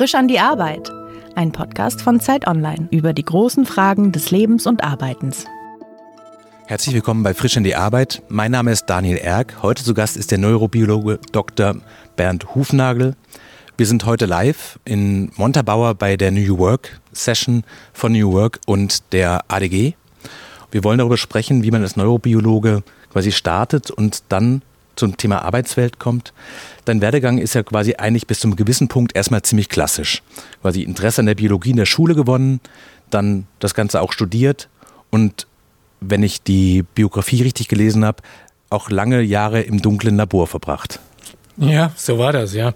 Frisch an die Arbeit. Ein Podcast von Zeit Online über die großen Fragen des Lebens und Arbeitens. Herzlich willkommen bei Frisch an die Arbeit. Mein Name ist Daniel Erck. Heute zu Gast ist der Neurobiologe Dr. Bernd Hufnagel. Wir sind heute live in Montabaur bei der New Work Session von New Work und der ADG. Wir wollen darüber sprechen, wie man als Neurobiologe quasi startet und dann zum Thema Arbeitswelt kommt. Dein Werdegang ist ja quasi eigentlich bis zum gewissen Punkt erstmal ziemlich klassisch. Quasi Interesse an der Biologie in der Schule gewonnen, dann das Ganze auch studiert und wenn ich die Biografie richtig gelesen habe, auch lange Jahre im dunklen Labor verbracht. Ja, so war das, ja.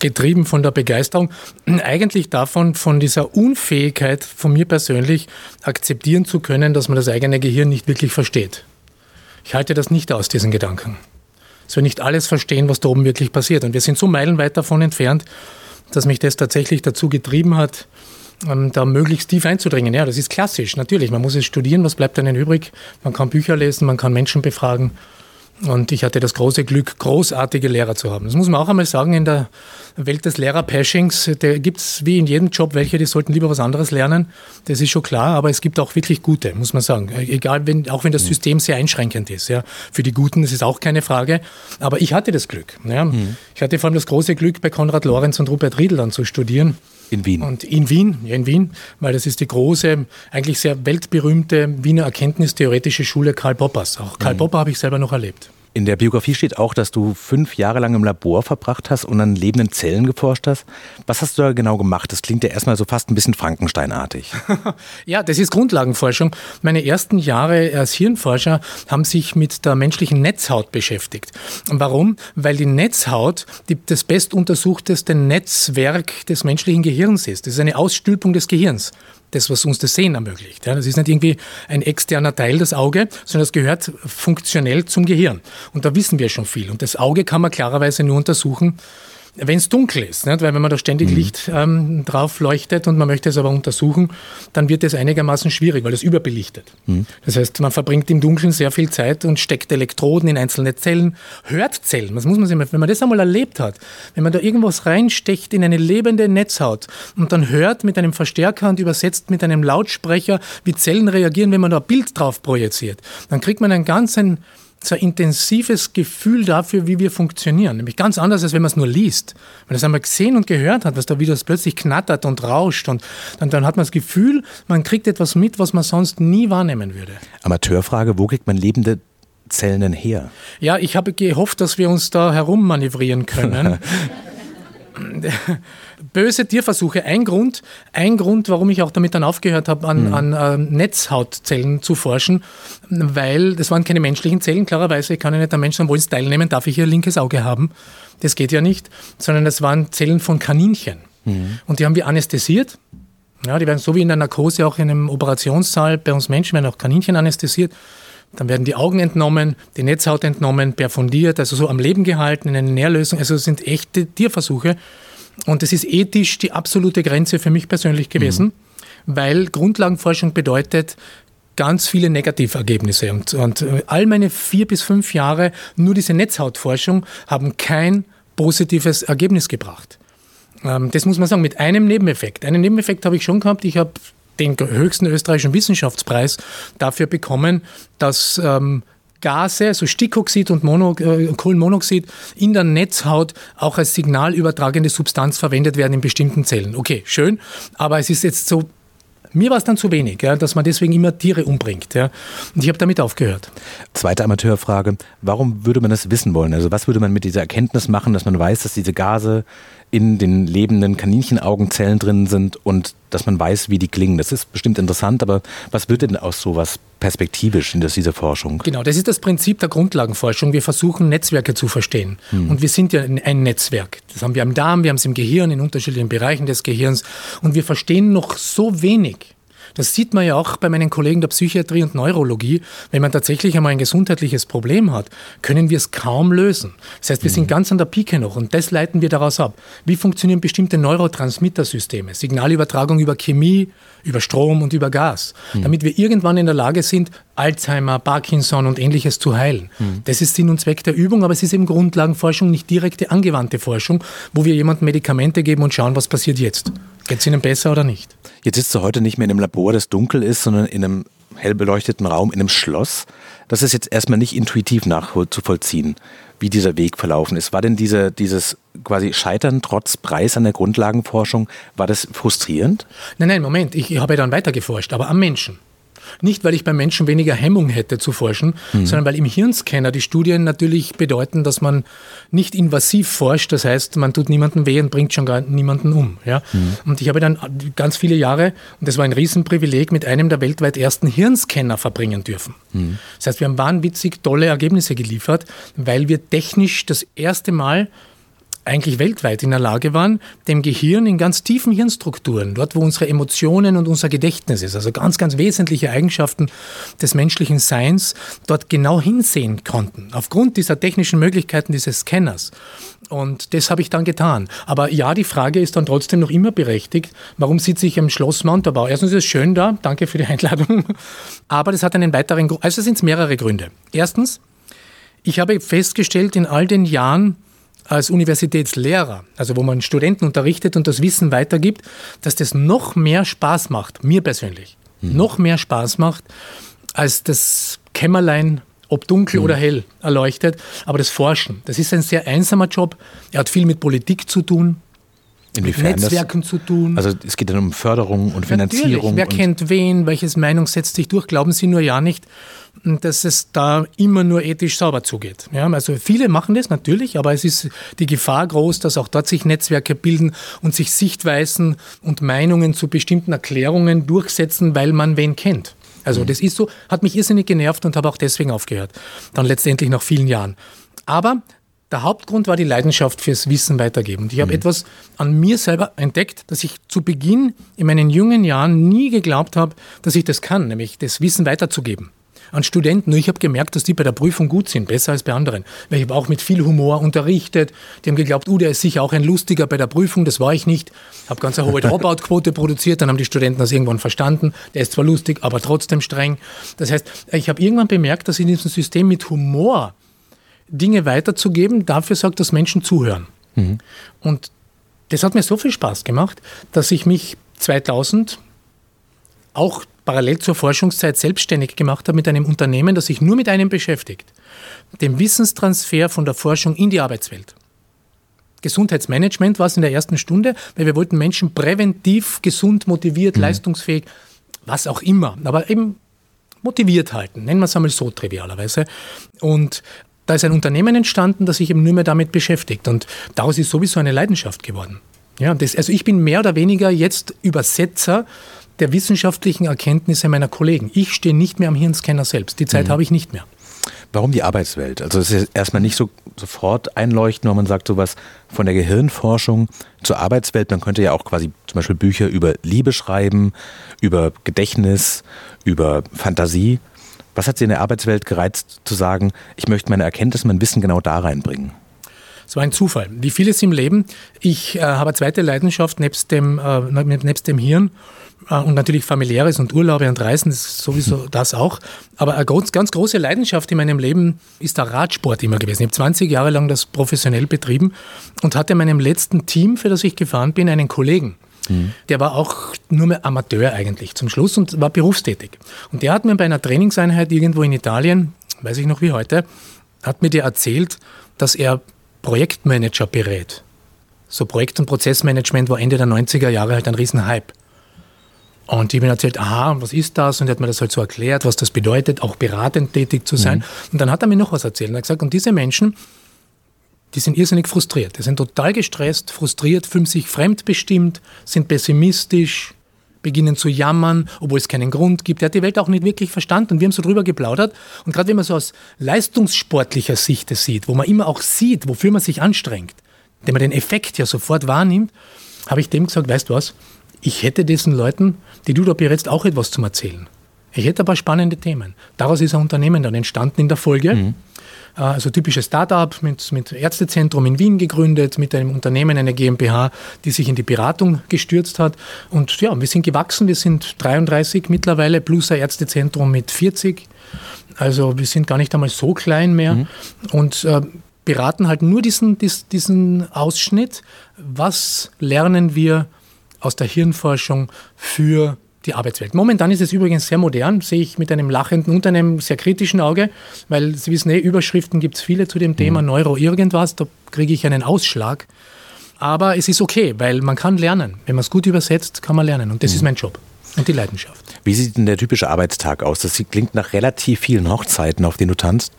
Getrieben von der Begeisterung, eigentlich davon, von dieser Unfähigkeit von mir persönlich akzeptieren zu können, dass man das eigene Gehirn nicht wirklich versteht. Ich halte das nicht aus, diesen Gedanken. Dass wir nicht alles verstehen, was da oben wirklich passiert. Und wir sind so meilenweit davon entfernt, dass mich das tatsächlich dazu getrieben hat, ähm, da möglichst tief einzudringen. Ja, das ist klassisch, natürlich. Man muss es studieren, was bleibt einem übrig? Man kann Bücher lesen, man kann Menschen befragen. Und ich hatte das große Glück, großartige Lehrer zu haben. Das muss man auch einmal sagen, in der Welt des Lehrer-Pashings, da gibt es wie in jedem Job welche, die sollten lieber was anderes lernen. Das ist schon klar, aber es gibt auch wirklich gute, muss man sagen. Egal, wenn, auch wenn das mhm. System sehr einschränkend ist. Ja. Für die Guten, das ist auch keine Frage. Aber ich hatte das Glück. Ja. Mhm. Ich hatte vor allem das große Glück, bei Konrad Lorenz und Rupert Riedel dann zu studieren. In Wien. Und in Wien, ja in Wien, weil das ist die große, eigentlich sehr weltberühmte Wiener Erkenntnistheoretische Schule Karl Poppers. Auch Karl mhm. Popper habe ich selber noch erlebt. In der Biografie steht auch, dass du fünf Jahre lang im Labor verbracht hast und an lebenden Zellen geforscht hast. Was hast du da genau gemacht? Das klingt ja erstmal so fast ein bisschen Frankensteinartig. ja, das ist Grundlagenforschung. Meine ersten Jahre als Hirnforscher haben sich mit der menschlichen Netzhaut beschäftigt. Warum? Weil die Netzhaut die, das bestuntersuchteste Netzwerk des menschlichen Gehirns ist. Das ist eine Ausstülpung des Gehirns das, was uns das Sehen ermöglicht. das ist nicht irgendwie ein externer Teil, das Auge, sondern das gehört funktionell zum Gehirn. Und da wissen wir schon viel. Und das Auge kann man klarerweise nur untersuchen, wenn es dunkel ist, nicht? weil wenn man da ständig mhm. Licht ähm, drauf leuchtet und man möchte es aber untersuchen, dann wird es einigermaßen schwierig, weil es überbelichtet. Mhm. Das heißt, man verbringt im Dunkeln sehr viel Zeit und steckt Elektroden in einzelne Zellen, hört Zellen. Das muss man sich mal, wenn man das einmal erlebt hat, wenn man da irgendwas reinstecht in eine lebende Netzhaut und dann hört mit einem Verstärker und übersetzt mit einem Lautsprecher, wie Zellen reagieren, wenn man da ein Bild drauf projiziert, dann kriegt man einen ganzen so ein intensives Gefühl dafür, wie wir funktionieren. Nämlich ganz anders, als wenn man es nur liest. Wenn man es einmal gesehen und gehört hat, was da wieder plötzlich knattert und rauscht und dann, dann hat man das Gefühl, man kriegt etwas mit, was man sonst nie wahrnehmen würde. Amateurfrage, wo kriegt man lebende Zellen denn her? Ja, ich habe gehofft, dass wir uns da herummanövrieren können. böse Tierversuche. Ein Grund, ein Grund, warum ich auch damit dann aufgehört habe, an, mhm. an äh, Netzhautzellen zu forschen, weil das waren keine menschlichen Zellen. Klarerweise kann ich nicht am Menschen am wohlsten teilnehmen, darf ich ihr linkes Auge haben. Das geht ja nicht, sondern das waren Zellen von Kaninchen. Mhm. Und die haben wir anästhesiert. Ja, die werden so wie in der Narkose auch in einem Operationssaal bei uns Menschen werden auch Kaninchen anästhesiert. Dann werden die Augen entnommen, die Netzhaut entnommen, perfundiert, also so am Leben gehalten in eine Nährlösung. Also es sind echte Tierversuche. Und das ist ethisch die absolute Grenze für mich persönlich gewesen, mhm. weil Grundlagenforschung bedeutet, ganz viele Negativergebnisse. Und, und äh, all meine vier bis fünf Jahre nur diese Netzhautforschung haben kein positives Ergebnis gebracht. Ähm, das muss man sagen, mit einem Nebeneffekt. Einen Nebeneffekt habe ich schon gehabt. Ich habe den höchsten österreichischen Wissenschaftspreis dafür bekommen, dass ähm, Gase, also Stickoxid und Mono, äh, Kohlenmonoxid, in der Netzhaut auch als signalübertragende Substanz verwendet werden in bestimmten Zellen. Okay, schön, aber es ist jetzt so mir war es dann zu wenig, ja, dass man deswegen immer Tiere umbringt. Ja. Und ich habe damit aufgehört. Zweite Amateurfrage. Warum würde man das wissen wollen? Also was würde man mit dieser Erkenntnis machen, dass man weiß, dass diese Gase in den lebenden Kaninchenauggenzellen drin sind und dass man weiß, wie die klingen. Das ist bestimmt interessant, aber was wird denn aus sowas perspektivisch in dieser Forschung? Genau, das ist das Prinzip der Grundlagenforschung. Wir versuchen, Netzwerke zu verstehen. Hm. Und wir sind ja ein Netzwerk. Das haben wir im Darm, wir haben es im Gehirn, in unterschiedlichen Bereichen des Gehirns. Und wir verstehen noch so wenig Das sieht man ja auch bei meinen Kollegen der Psychiatrie und Neurologie. Wenn man tatsächlich einmal ein gesundheitliches Problem hat, können wir es kaum lösen. Das heißt, wir mhm. sind ganz an der Pike noch und das leiten wir daraus ab. Wie funktionieren bestimmte Neurotransmittersysteme? Signalübertragung über Chemie, über Strom und über Gas, mhm. damit wir irgendwann in der Lage sind, Alzheimer, Parkinson und ähnliches zu heilen. Mhm. Das ist Sinn und Zweck der Übung, aber es ist eben Grundlagenforschung, nicht direkte angewandte Forschung, wo wir jemandem Medikamente geben und schauen, was passiert jetzt. Geht es Ihnen besser oder nicht? Jetzt sitzt du heute nicht mehr in einem Labor, das dunkel ist, sondern in einem hell beleuchteten Raum, in einem Schloss. Das ist jetzt erstmal nicht intuitiv nachzuvollziehen, wie dieser Weg verlaufen ist. War denn diese, dieses quasi Scheitern trotz Preis an der Grundlagenforschung, war das frustrierend? Nein, nein, Moment. Ich, ich habe ja dann weiter geforscht, aber am Menschen. Nicht, weil ich beim Menschen weniger Hemmung hätte zu forschen, mhm. sondern weil im Hirnscanner die Studien natürlich bedeuten, dass man nicht invasiv forscht. Das heißt, man tut niemanden weh und bringt schon gar niemanden um. Ja? Mhm. Und ich habe dann ganz viele Jahre, und das war ein Riesenprivileg, mit einem der weltweit ersten Hirnscanner verbringen dürfen. Mhm. Das heißt, wir haben wahnwitzig tolle Ergebnisse geliefert, weil wir technisch das erste Mal eigentlich weltweit in der Lage waren, dem Gehirn in ganz tiefen Hirnstrukturen, dort wo unsere Emotionen und unser Gedächtnis ist, also ganz, ganz wesentliche Eigenschaften des menschlichen Seins, dort genau hinsehen konnten, aufgrund dieser technischen Möglichkeiten dieses Scanners. Und das habe ich dann getan. Aber ja, die Frage ist dann trotzdem noch immer berechtigt, warum sitze ich im Schloss Montabaur? Erstens ist es schön da, danke für die Einladung, aber das hat einen weiteren Grund, also sind es mehrere Gründe. Erstens, ich habe festgestellt in all den Jahren, als Universitätslehrer, also wo man Studenten unterrichtet und das Wissen weitergibt, dass das noch mehr Spaß macht, mir persönlich, mhm. noch mehr Spaß macht, als das Kämmerlein, ob dunkel mhm. oder hell, erleuchtet. Aber das Forschen, das ist ein sehr einsamer Job. Er hat viel mit Politik zu tun. Inwiefern mit Netzwerken das, zu tun. Also es geht dann um Förderung und Finanzierung. Natürlich. Wer und kennt wen? Welches Meinung setzt sich durch? Glauben Sie nur ja nicht, dass es da immer nur ethisch sauber zugeht. Ja, also viele machen das natürlich, aber es ist die Gefahr groß, dass auch dort sich Netzwerke bilden und sich Sichtweisen und Meinungen zu bestimmten Erklärungen durchsetzen, weil man wen kennt. Also mhm. das ist so, hat mich irrsinnig genervt und habe auch deswegen aufgehört. Dann letztendlich nach vielen Jahren. Aber der Hauptgrund war die Leidenschaft fürs Wissen weitergeben. Und ich habe mhm. etwas an mir selber entdeckt, dass ich zu Beginn in meinen jungen Jahren nie geglaubt habe, dass ich das kann, nämlich das Wissen weiterzugeben an Studenten. Nur ich habe gemerkt, dass die bei der Prüfung gut sind, besser als bei anderen. Weil ich habe auch mit viel Humor unterrichtet. Die haben geglaubt, uh, der ist sicher auch ein Lustiger bei der Prüfung. Das war ich nicht. Habe ganz eine hohe Dropout-Quote produziert. Dann haben die Studenten das irgendwann verstanden. Der ist zwar lustig, aber trotzdem streng. Das heißt, ich habe irgendwann bemerkt, dass in diesem System mit Humor Dinge weiterzugeben, dafür sorgt, dass Menschen zuhören. Mhm. Und das hat mir so viel Spaß gemacht, dass ich mich 2000 auch parallel zur Forschungszeit selbstständig gemacht habe mit einem Unternehmen, das sich nur mit einem beschäftigt, dem Wissenstransfer von der Forschung in die Arbeitswelt. Gesundheitsmanagement war es in der ersten Stunde, weil wir wollten Menschen präventiv, gesund, motiviert, mhm. leistungsfähig, was auch immer, aber eben motiviert halten, nennen wir es einmal so trivialerweise. Und da ist ein Unternehmen entstanden, das sich eben nur mehr damit beschäftigt. Und daraus ist sowieso eine Leidenschaft geworden. Ja, das, also ich bin mehr oder weniger jetzt Übersetzer der wissenschaftlichen Erkenntnisse meiner Kollegen. Ich stehe nicht mehr am Hirnscanner selbst. Die Zeit mhm. habe ich nicht mehr. Warum die Arbeitswelt? Also es ist erstmal nicht so sofort einleuchten, wenn man sagt sowas von der Gehirnforschung zur Arbeitswelt. Man könnte ja auch quasi zum Beispiel Bücher über Liebe schreiben, über Gedächtnis, über Fantasie. Was hat Sie in der Arbeitswelt gereizt zu sagen, ich möchte meine Erkenntnis, mein Wissen genau da reinbringen? Es war ein Zufall. Wie vieles im Leben. Ich äh, habe eine zweite Leidenschaft nebst dem, äh, nebst dem Hirn äh, und natürlich familiäres und Urlaube und Reisen ist sowieso das auch. Aber eine ganz, ganz große Leidenschaft in meinem Leben ist der Radsport immer gewesen. Ich habe 20 Jahre lang das professionell betrieben und hatte in meinem letzten Team, für das ich gefahren bin, einen Kollegen. Mhm. Der war auch nur mehr Amateur eigentlich zum Schluss und war berufstätig. Und der hat mir bei einer Trainingseinheit irgendwo in Italien, weiß ich noch wie heute, hat mir der erzählt, dass er Projektmanager berät. So Projekt- und Prozessmanagement war Ende der 90er Jahre halt ein Riesenhype. Und ich habe ihm erzählt, aha, was ist das? Und er hat mir das halt so erklärt, was das bedeutet, auch beratend tätig zu sein. Mhm. Und dann hat er mir noch was erzählt. Und er hat gesagt, und diese Menschen, die sind irrsinnig frustriert. Die sind total gestresst, frustriert, fühlen sich fremdbestimmt, sind pessimistisch, beginnen zu jammern, obwohl es keinen Grund gibt. Er hat die Welt auch nicht wirklich verstanden. Und wir haben so drüber geplaudert. Und gerade wenn man so aus leistungssportlicher Sicht das sieht, wo man immer auch sieht, wofür man sich anstrengt, wenn man den Effekt ja sofort wahrnimmt, habe ich dem gesagt, weißt du was, ich hätte diesen Leuten, die du da berätst, auch etwas zum Erzählen. Ich hätte ein paar spannende Themen. Daraus ist ein Unternehmen dann entstanden in der Folge. Mhm. Äh, also typisches Startup mit, mit Ärztezentrum in Wien gegründet, mit einem Unternehmen, eine GmbH, die sich in die Beratung gestürzt hat. Und ja, wir sind gewachsen, wir sind 33 mittlerweile, plus ein Ärztezentrum mit 40. Also wir sind gar nicht einmal so klein mehr. Mhm. Und äh, beraten halt nur diesen, diesen Ausschnitt. Was lernen wir aus der Hirnforschung für die Arbeitswelt. Momentan ist es übrigens sehr modern, sehe ich mit einem lachenden und einem sehr kritischen Auge, weil Sie wissen, eh, Überschriften gibt es viele zu dem Thema mhm. Neuro irgendwas, da kriege ich einen Ausschlag. Aber es ist okay, weil man kann lernen. Wenn man es gut übersetzt, kann man lernen. Und das mhm. ist mein Job und die Leidenschaft. Wie sieht denn der typische Arbeitstag aus? Das klingt nach relativ vielen Hochzeiten, auf denen du tanzt.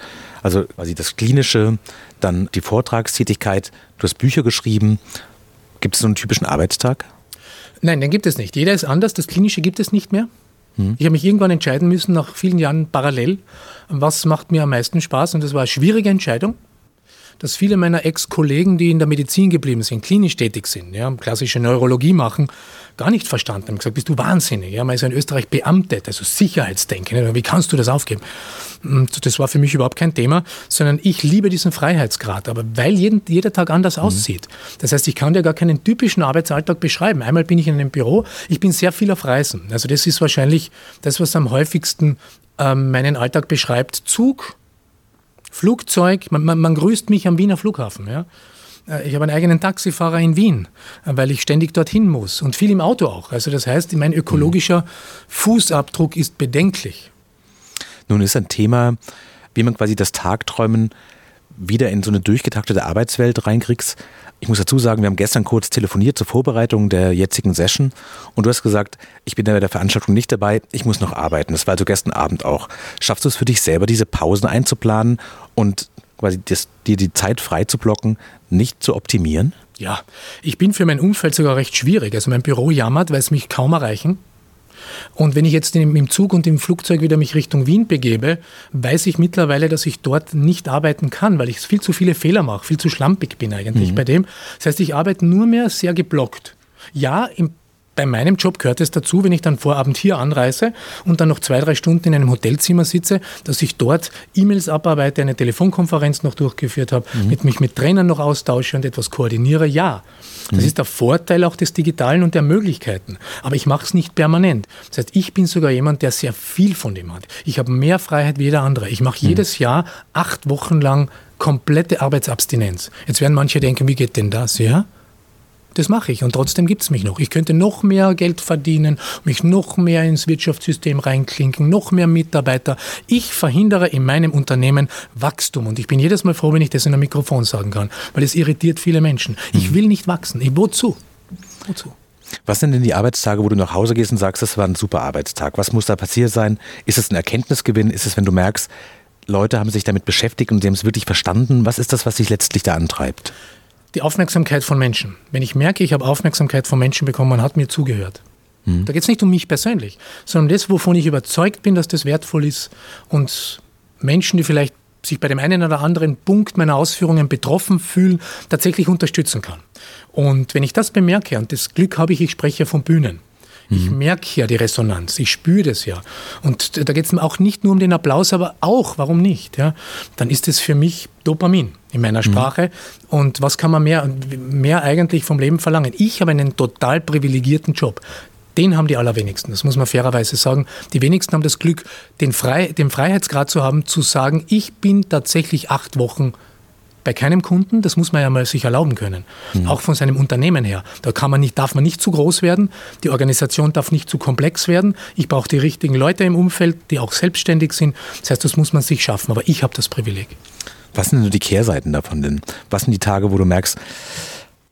Also quasi das Klinische, dann die Vortragstätigkeit, du hast Bücher geschrieben. Gibt es so einen typischen Arbeitstag? Nein, den gibt es nicht. Jeder ist anders. Das Klinische gibt es nicht mehr. Hm. Ich habe mich irgendwann entscheiden müssen, nach vielen Jahren parallel, was macht mir am meisten Spaß. Und das war eine schwierige Entscheidung dass viele meiner Ex-Kollegen, die in der Medizin geblieben sind, klinisch tätig sind, ja, klassische Neurologie machen, gar nicht verstanden haben. gesagt, bist du wahnsinnig. Ja, man ist in Österreich beamtet, also Sicherheitsdenken. Wie kannst du das aufgeben? Und das war für mich überhaupt kein Thema, sondern ich liebe diesen Freiheitsgrad, aber weil jeden, jeder Tag anders mhm. aussieht. Das heißt, ich kann dir gar keinen typischen Arbeitsalltag beschreiben. Einmal bin ich in einem Büro, ich bin sehr viel auf Reisen. Also das ist wahrscheinlich das, was am häufigsten ähm, meinen Alltag beschreibt. Zug, Flugzeug, man, man, man grüßt mich am Wiener Flughafen. Ja? Äh, ich habe einen eigenen Taxifahrer in Wien, äh, weil ich ständig dorthin muss und viel im Auto auch. Also das heißt, mein ökologischer Fußabdruck ist bedenklich. Nun ist ein Thema, wie man quasi das Tagträumen wieder in so eine durchgetaktete Arbeitswelt reinkriegst. Ich muss dazu sagen, wir haben gestern kurz telefoniert zur Vorbereitung der jetzigen Session und du hast gesagt, ich bin bei der Veranstaltung nicht dabei, ich muss noch arbeiten. Das war also gestern Abend auch. Schaffst du es für dich selber, diese Pausen einzuplanen und quasi das, dir die Zeit frei zu blocken, nicht zu optimieren? Ja, ich bin für mein Umfeld sogar recht schwierig. Also mein Büro jammert, weil es mich kaum erreichen. Und wenn ich jetzt im Zug und im Flugzeug wieder mich Richtung Wien begebe, weiß ich mittlerweile, dass ich dort nicht arbeiten kann, weil ich viel zu viele Fehler mache, viel zu schlampig bin eigentlich mhm. bei dem. Das heißt, ich arbeite nur mehr sehr geblockt. Ja, im bei meinem Job gehört es dazu, wenn ich dann Vorabend hier anreise und dann noch zwei, drei Stunden in einem Hotelzimmer sitze, dass ich dort E-Mails abarbeite, eine Telefonkonferenz noch durchgeführt habe, mhm. mit mich mit Trainern noch austausche und etwas koordiniere. Ja, das mhm. ist der Vorteil auch des Digitalen und der Möglichkeiten. Aber ich mache es nicht permanent. Das heißt, ich bin sogar jemand, der sehr viel von dem hat. Ich habe mehr Freiheit wie jeder andere. Ich mache mhm. jedes Jahr acht Wochen lang komplette Arbeitsabstinenz. Jetzt werden manche denken, wie geht denn das? Ja? Das mache ich und trotzdem gibt es mich noch. Ich könnte noch mehr Geld verdienen, mich noch mehr ins Wirtschaftssystem reinklinken, noch mehr Mitarbeiter. Ich verhindere in meinem Unternehmen Wachstum und ich bin jedes Mal froh, wenn ich das in einem Mikrofon sagen kann, weil es irritiert viele Menschen. Ich mhm. will nicht wachsen. Ich, wozu? Wozu? Was sind denn die Arbeitstage, wo du nach Hause gehst und sagst, das war ein super Arbeitstag? Was muss da passiert sein? Ist es ein Erkenntnisgewinn? Ist es, wenn du merkst, Leute haben sich damit beschäftigt und sie haben es wirklich verstanden? Was ist das, was sich letztlich da antreibt? Die Aufmerksamkeit von Menschen. Wenn ich merke, ich habe Aufmerksamkeit von Menschen bekommen, man hat mir zugehört. Mhm. Da geht es nicht um mich persönlich, sondern das, wovon ich überzeugt bin, dass das wertvoll ist und Menschen, die vielleicht sich bei dem einen oder anderen Punkt meiner Ausführungen betroffen fühlen, tatsächlich unterstützen kann. Und wenn ich das bemerke, und das Glück habe ich, ich spreche von Bühnen, ich mhm. merke ja die Resonanz, ich spüre das ja. Und da geht es auch nicht nur um den Applaus, aber auch, warum nicht? Ja? Dann ist es für mich Dopamin in meiner mhm. Sprache. Mhm. Und was kann man mehr, mehr eigentlich vom Leben verlangen? Ich habe einen total privilegierten Job. Den haben die allerwenigsten, das muss man fairerweise sagen. Die wenigsten haben das Glück, den, Frei, den Freiheitsgrad zu haben, zu sagen, ich bin tatsächlich acht Wochen bei keinem Kunden, das muss man ja mal sich erlauben können. Mhm. Auch von seinem Unternehmen her. Da kann man nicht, darf man nicht zu groß werden, die Organisation darf nicht zu komplex werden. Ich brauche die richtigen Leute im Umfeld, die auch selbstständig sind. Das heißt, das muss man sich schaffen. Aber ich habe das Privileg. Was sind denn die Kehrseiten davon denn? Was sind die Tage, wo du merkst,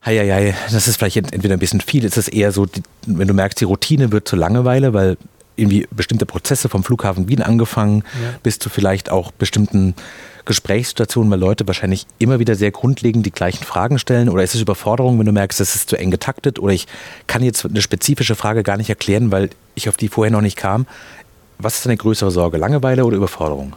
Heieiei, das ist vielleicht entweder ein bisschen viel, ist es eher so, wenn du merkst, die Routine wird zur Langeweile, weil irgendwie bestimmte Prozesse vom Flughafen Wien angefangen, ja. bis zu vielleicht auch bestimmten Gesprächssituationen, weil Leute wahrscheinlich immer wieder sehr grundlegend die gleichen Fragen stellen? Oder ist es Überforderung, wenn du merkst, es ist zu eng getaktet? Oder ich kann jetzt eine spezifische Frage gar nicht erklären, weil ich auf die vorher noch nicht kam. Was ist deine größere Sorge, Langeweile oder Überforderung?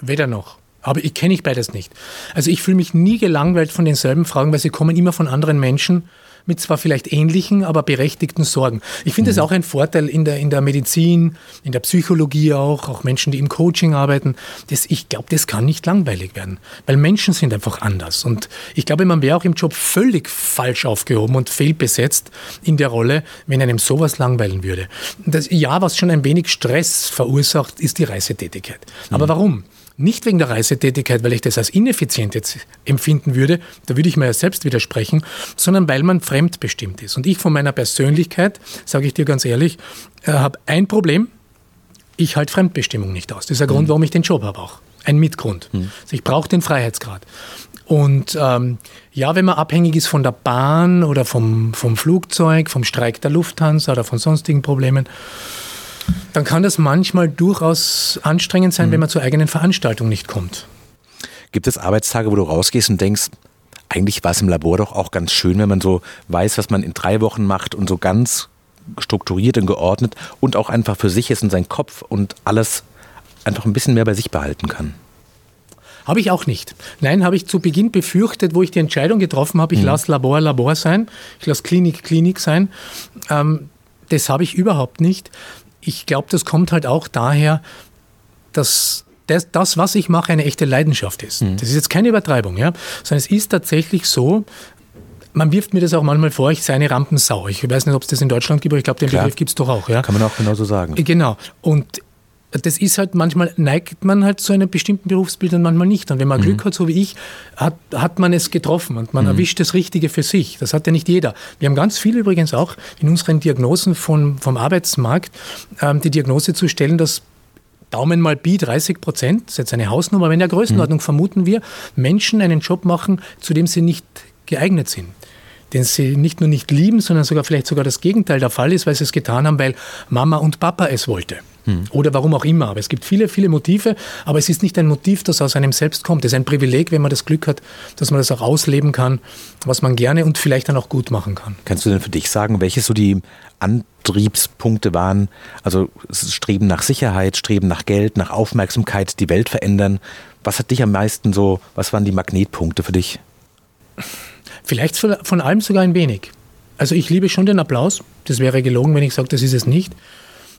Weder noch. Aber ich kenne ich beides nicht. Also ich fühle mich nie gelangweilt von denselben Fragen, weil sie kommen immer von anderen Menschen mit zwar vielleicht ähnlichen, aber berechtigten Sorgen. Ich finde es mhm. auch ein Vorteil in der, in der Medizin, in der Psychologie auch, auch Menschen, die im Coaching arbeiten. Das, ich glaube, das kann nicht langweilig werden, weil Menschen sind einfach anders. Und ich glaube, man wäre auch im Job völlig falsch aufgehoben und fehlbesetzt in der Rolle, wenn einem sowas langweilen würde. Das, ja, was schon ein wenig Stress verursacht, ist die Reisetätigkeit. Aber mhm. warum? Nicht wegen der Reisetätigkeit, weil ich das als ineffizient jetzt empfinden würde, da würde ich mir ja selbst widersprechen, sondern weil man fremdbestimmt ist. Und ich von meiner Persönlichkeit, sage ich dir ganz ehrlich, äh, habe ein Problem, ich halte Fremdbestimmung nicht aus. Das ist der Grund, mhm. warum ich den Job habe auch. Ein Mitgrund. Mhm. Also ich brauche den Freiheitsgrad. Und ähm, ja, wenn man abhängig ist von der Bahn oder vom, vom Flugzeug, vom Streik der Lufthansa oder von sonstigen Problemen, dann kann das manchmal durchaus anstrengend sein, mhm. wenn man zur eigenen Veranstaltung nicht kommt. Gibt es Arbeitstage, wo du rausgehst und denkst, eigentlich war es im Labor doch auch ganz schön, wenn man so weiß, was man in drei Wochen macht und so ganz strukturiert und geordnet und auch einfach für sich ist und seinen Kopf und alles einfach ein bisschen mehr bei sich behalten kann. Habe ich auch nicht. Nein, habe ich zu Beginn befürchtet, wo ich die Entscheidung getroffen habe, ich mhm. lasse Labor Labor sein, ich lasse Klinik Klinik sein. Ähm, das habe ich überhaupt nicht ich glaube, das kommt halt auch daher, dass das, das, was ich mache, eine echte Leidenschaft ist. Mhm. Das ist jetzt keine Übertreibung, ja, sondern es ist tatsächlich so, man wirft mir das auch manchmal vor, ich sei eine Rampensau. Ich weiß nicht, ob es das in Deutschland gibt, aber ich glaube, den Klar. Begriff gibt es doch auch. Ja? Kann man auch genauso sagen. Genau. Und das ist halt manchmal neigt man halt zu einem bestimmten Berufsbild und manchmal nicht. Und wenn man mhm. Glück hat, so wie ich, hat, hat man es getroffen und man mhm. erwischt das Richtige für sich. Das hat ja nicht jeder. Wir haben ganz viel übrigens auch in unseren Diagnosen von, vom Arbeitsmarkt ähm, die Diagnose zu stellen, dass Daumen mal Pi 30 Prozent, das ist jetzt eine Hausnummer, aber in der Größenordnung mhm. vermuten wir, Menschen einen Job machen, zu dem sie nicht geeignet sind den sie nicht nur nicht lieben, sondern sogar vielleicht sogar das Gegenteil der Fall ist, weil sie es getan haben, weil Mama und Papa es wollte. Hm. Oder warum auch immer. Aber es gibt viele, viele Motive, aber es ist nicht ein Motiv, das aus einem selbst kommt. Es ist ein Privileg, wenn man das Glück hat, dass man das auch ausleben kann, was man gerne und vielleicht dann auch gut machen kann. Kannst du denn für dich sagen, welche so die Antriebspunkte waren? Also Streben nach Sicherheit, Streben nach Geld, nach Aufmerksamkeit, die Welt verändern. Was hat dich am meisten so, was waren die Magnetpunkte für dich? Vielleicht von allem sogar ein wenig. Also ich liebe schon den Applaus. Das wäre gelogen, wenn ich sage, das ist es nicht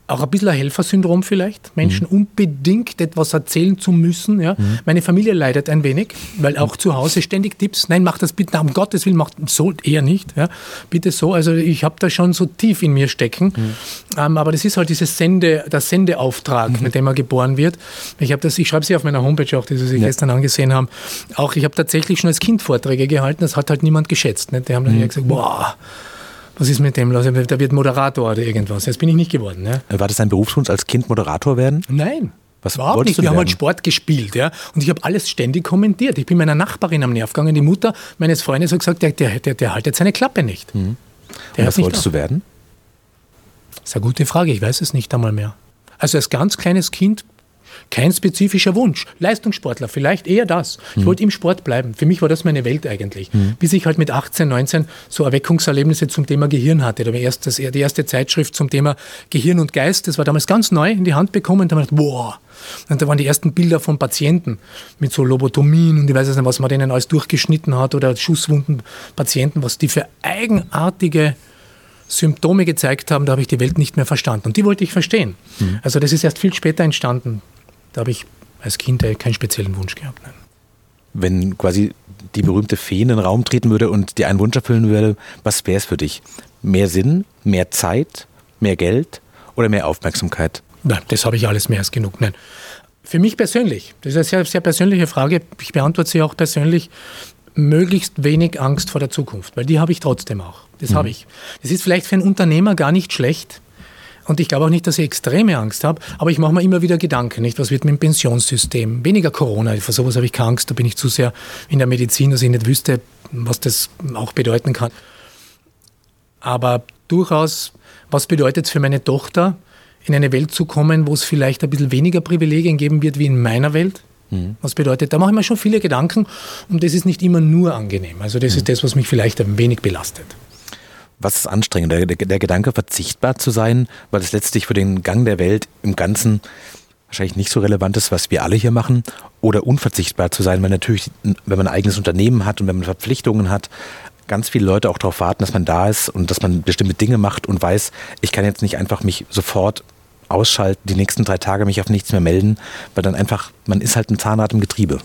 auch ein bisschen ein Helfersyndrom vielleicht, Menschen mhm. unbedingt etwas erzählen zu müssen. Ja. Mhm. Meine Familie leidet ein wenig, weil auch zu Hause ständig Tipps, nein, mach das bitte, um Gottes Willen, mach so eher nicht. Ja. Bitte so, also ich habe da schon so tief in mir stecken. Mhm. Ähm, aber das ist halt dieses Sende, der Sendeauftrag, mhm. mit dem er geboren wird. Ich habe das, ich schreibe sie auf meiner Homepage auch, die Sie sich ja. gestern angesehen haben. Auch ich habe tatsächlich schon als Kind Vorträge gehalten, das hat halt niemand geschätzt. Ne. Die haben dann mhm. gesagt, boah, was ist mit dem los? Der wird Moderator oder irgendwas. Jetzt bin ich nicht geworden. Ja. War das dein Berufswunsch, als Kind Moderator werden? Nein. Was Überhaupt nicht. Wir haben halt Sport gespielt, ja. Und ich habe alles ständig kommentiert. Ich bin meiner Nachbarin am Nerv gegangen. Die Mutter meines Freundes hat gesagt, der, der, der, der haltet seine Klappe nicht. Mhm. Und was wolltest du werden? Das ist eine gute Frage. Ich weiß es nicht einmal mehr. Also als ganz kleines Kind kein spezifischer Wunsch. Leistungssportler, vielleicht eher das. Ich mhm. wollte im Sport bleiben. Für mich war das meine Welt eigentlich. Mhm. Bis ich halt mit 18, 19 so Erweckungserlebnisse zum Thema Gehirn hatte. Da erst das, die erste Zeitschrift zum Thema Gehirn und Geist, das war damals ganz neu in die Hand bekommen. Da habe ich gedacht, boah. Und da waren die ersten Bilder von Patienten mit so Lobotomien und ich weiß nicht, was man denen alles durchgeschnitten hat oder Schusswunden Patienten, was die für eigenartige Symptome gezeigt haben, da habe ich die Welt nicht mehr verstanden. Und die wollte ich verstehen. Mhm. Also das ist erst viel später entstanden. Da habe ich als Kind keinen speziellen Wunsch gehabt. Nein. Wenn quasi die berühmte Fee in den Raum treten würde und dir einen Wunsch erfüllen würde, was wäre es für dich? Mehr Sinn, mehr Zeit, mehr Geld oder mehr Aufmerksamkeit? Nein, das habe ich alles mehr als genug. Nein. Für mich persönlich, das ist eine sehr, sehr persönliche Frage, ich beantworte sie auch persönlich, möglichst wenig Angst vor der Zukunft, weil die habe ich trotzdem auch. Das mhm. habe ich. Das ist vielleicht für einen Unternehmer gar nicht schlecht, und ich glaube auch nicht, dass ich extreme Angst habe, aber ich mache mir immer wieder Gedanken, nicht? Was wird mit dem Pensionssystem? Weniger Corona, vor sowas habe ich keine Angst, da bin ich zu sehr in der Medizin, dass ich nicht wüsste, was das auch bedeuten kann. Aber durchaus, was bedeutet es für meine Tochter, in eine Welt zu kommen, wo es vielleicht ein bisschen weniger Privilegien geben wird wie in meiner Welt? Mhm. Was bedeutet, da mache ich mir schon viele Gedanken und das ist nicht immer nur angenehm. Also das mhm. ist das, was mich vielleicht ein wenig belastet was ist anstrengend? Der, der, Gedanke, verzichtbar zu sein, weil es letztlich für den Gang der Welt im Ganzen wahrscheinlich nicht so relevant ist, was wir alle hier machen, oder unverzichtbar zu sein, weil natürlich, wenn man ein eigenes Unternehmen hat und wenn man Verpflichtungen hat, ganz viele Leute auch darauf warten, dass man da ist und dass man bestimmte Dinge macht und weiß, ich kann jetzt nicht einfach mich sofort ausschalten, die nächsten drei Tage mich auf nichts mehr melden, weil dann einfach, man ist halt ein Zahnrad im Getriebe.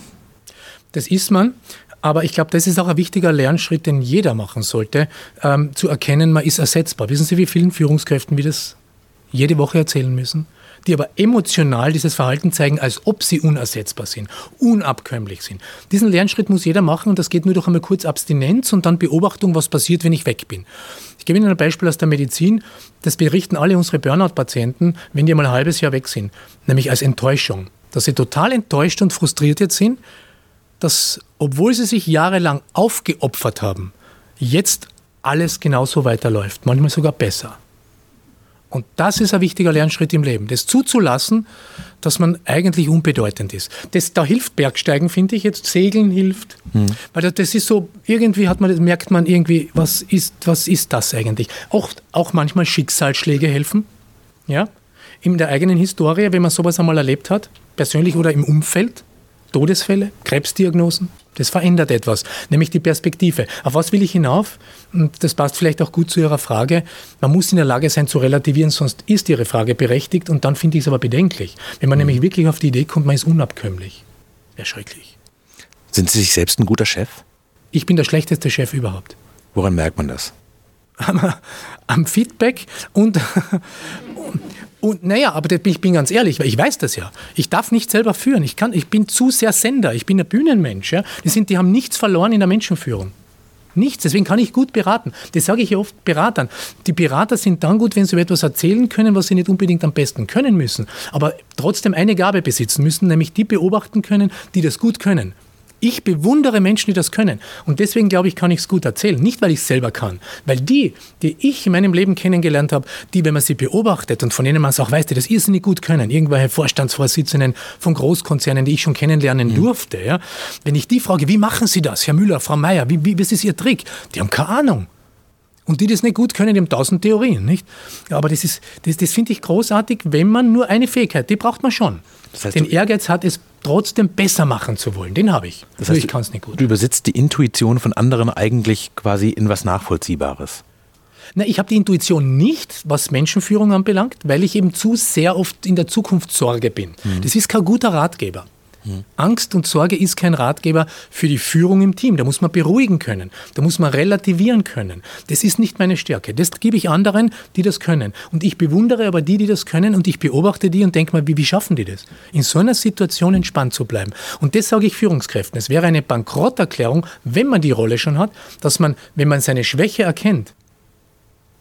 Das ist man. Aber ich glaube, das ist auch ein wichtiger Lernschritt, den jeder machen sollte, ähm, zu erkennen, man ist ersetzbar. Wissen Sie, wie vielen Führungskräften wir das jede Woche erzählen müssen? Die aber emotional dieses Verhalten zeigen, als ob sie unersetzbar sind, unabkömmlich sind. Diesen Lernschritt muss jeder machen und das geht nur durch einmal kurz Abstinenz und dann Beobachtung, was passiert, wenn ich weg bin. Ich gebe Ihnen ein Beispiel aus der Medizin. Das berichten alle unsere Burnout-Patienten, wenn die mal ein halbes Jahr weg sind, nämlich als Enttäuschung. Dass sie total enttäuscht und frustriert jetzt sind, dass, obwohl sie sich jahrelang aufgeopfert haben, jetzt alles genauso weiterläuft, manchmal sogar besser. Und das ist ein wichtiger Lernschritt im Leben, das zuzulassen, dass man eigentlich unbedeutend ist. Das, da hilft Bergsteigen, finde ich jetzt, Segeln hilft, hm. weil das ist so, irgendwie hat man, merkt man irgendwie, was ist, was ist das eigentlich? Auch, auch manchmal Schicksalsschläge helfen, ja, in der eigenen Historie, wenn man sowas einmal erlebt hat, persönlich oder im Umfeld, Todesfälle, Krebsdiagnosen. Das verändert etwas, nämlich die Perspektive. Auf was will ich hinauf? Und das passt vielleicht auch gut zu Ihrer Frage. Man muss in der Lage sein zu relativieren, sonst ist Ihre Frage berechtigt und dann finde ich es aber bedenklich. Wenn man mhm. nämlich wirklich auf die Idee kommt, man ist unabkömmlich. Erschrecklich. Sind Sie sich selbst ein guter Chef? Ich bin der schlechteste Chef überhaupt. Woran merkt man das? Am, am Feedback und, und naja, aber ich bin ganz ehrlich, weil ich weiß das ja. Ich darf nicht selber führen. Ich, kann, ich bin zu sehr Sender. Ich bin ein Bühnenmensch. Ja. Die, sind, die haben nichts verloren in der Menschenführung. Nichts. Deswegen kann ich gut beraten. Das sage ich ja oft Beratern. Die Berater sind dann gut, wenn sie über etwas erzählen können, was sie nicht unbedingt am besten können müssen, aber trotzdem eine Gabe besitzen müssen, nämlich die beobachten können, die das gut können. Ich bewundere Menschen, die das können. Und deswegen glaube ich, kann ich es gut erzählen. Nicht, weil ich es selber kann. Weil die, die ich in meinem Leben kennengelernt habe, die, wenn man sie beobachtet und von denen man es auch weiß, die das irrsinnig gut können, irgendwelche Vorstandsvorsitzenden von Großkonzernen, die ich schon kennenlernen mhm. durfte, ja, wenn ich die frage, wie machen Sie das, Herr Müller, Frau Meier, wie, wie, was ist Ihr Trick? Die haben keine Ahnung. Und die das nicht gut können, die haben tausend Theorien, nicht? Aber das ist, das, das finde ich großartig, wenn man nur eine Fähigkeit, die braucht man schon. Das heißt, Den Ehrgeiz hat, es trotzdem besser machen zu wollen. Den habe ich. Das heißt, ich kann es nicht gut. Du übersetzt die Intuition von anderen eigentlich quasi in was Nachvollziehbares. Na, ich habe die Intuition nicht, was Menschenführung anbelangt, weil ich eben zu sehr oft in der Zukunftssorge bin. Mhm. Das ist kein guter Ratgeber. Angst und Sorge ist kein Ratgeber für die Führung im Team. Da muss man beruhigen können. Da muss man relativieren können. Das ist nicht meine Stärke. Das gebe ich anderen, die das können. Und ich bewundere aber die, die das können und ich beobachte die und denke mal, wie, wie schaffen die das? In so einer Situation entspannt zu bleiben. Und das sage ich Führungskräften. Es wäre eine Bankrotterklärung, wenn man die Rolle schon hat, dass man, wenn man seine Schwäche erkennt,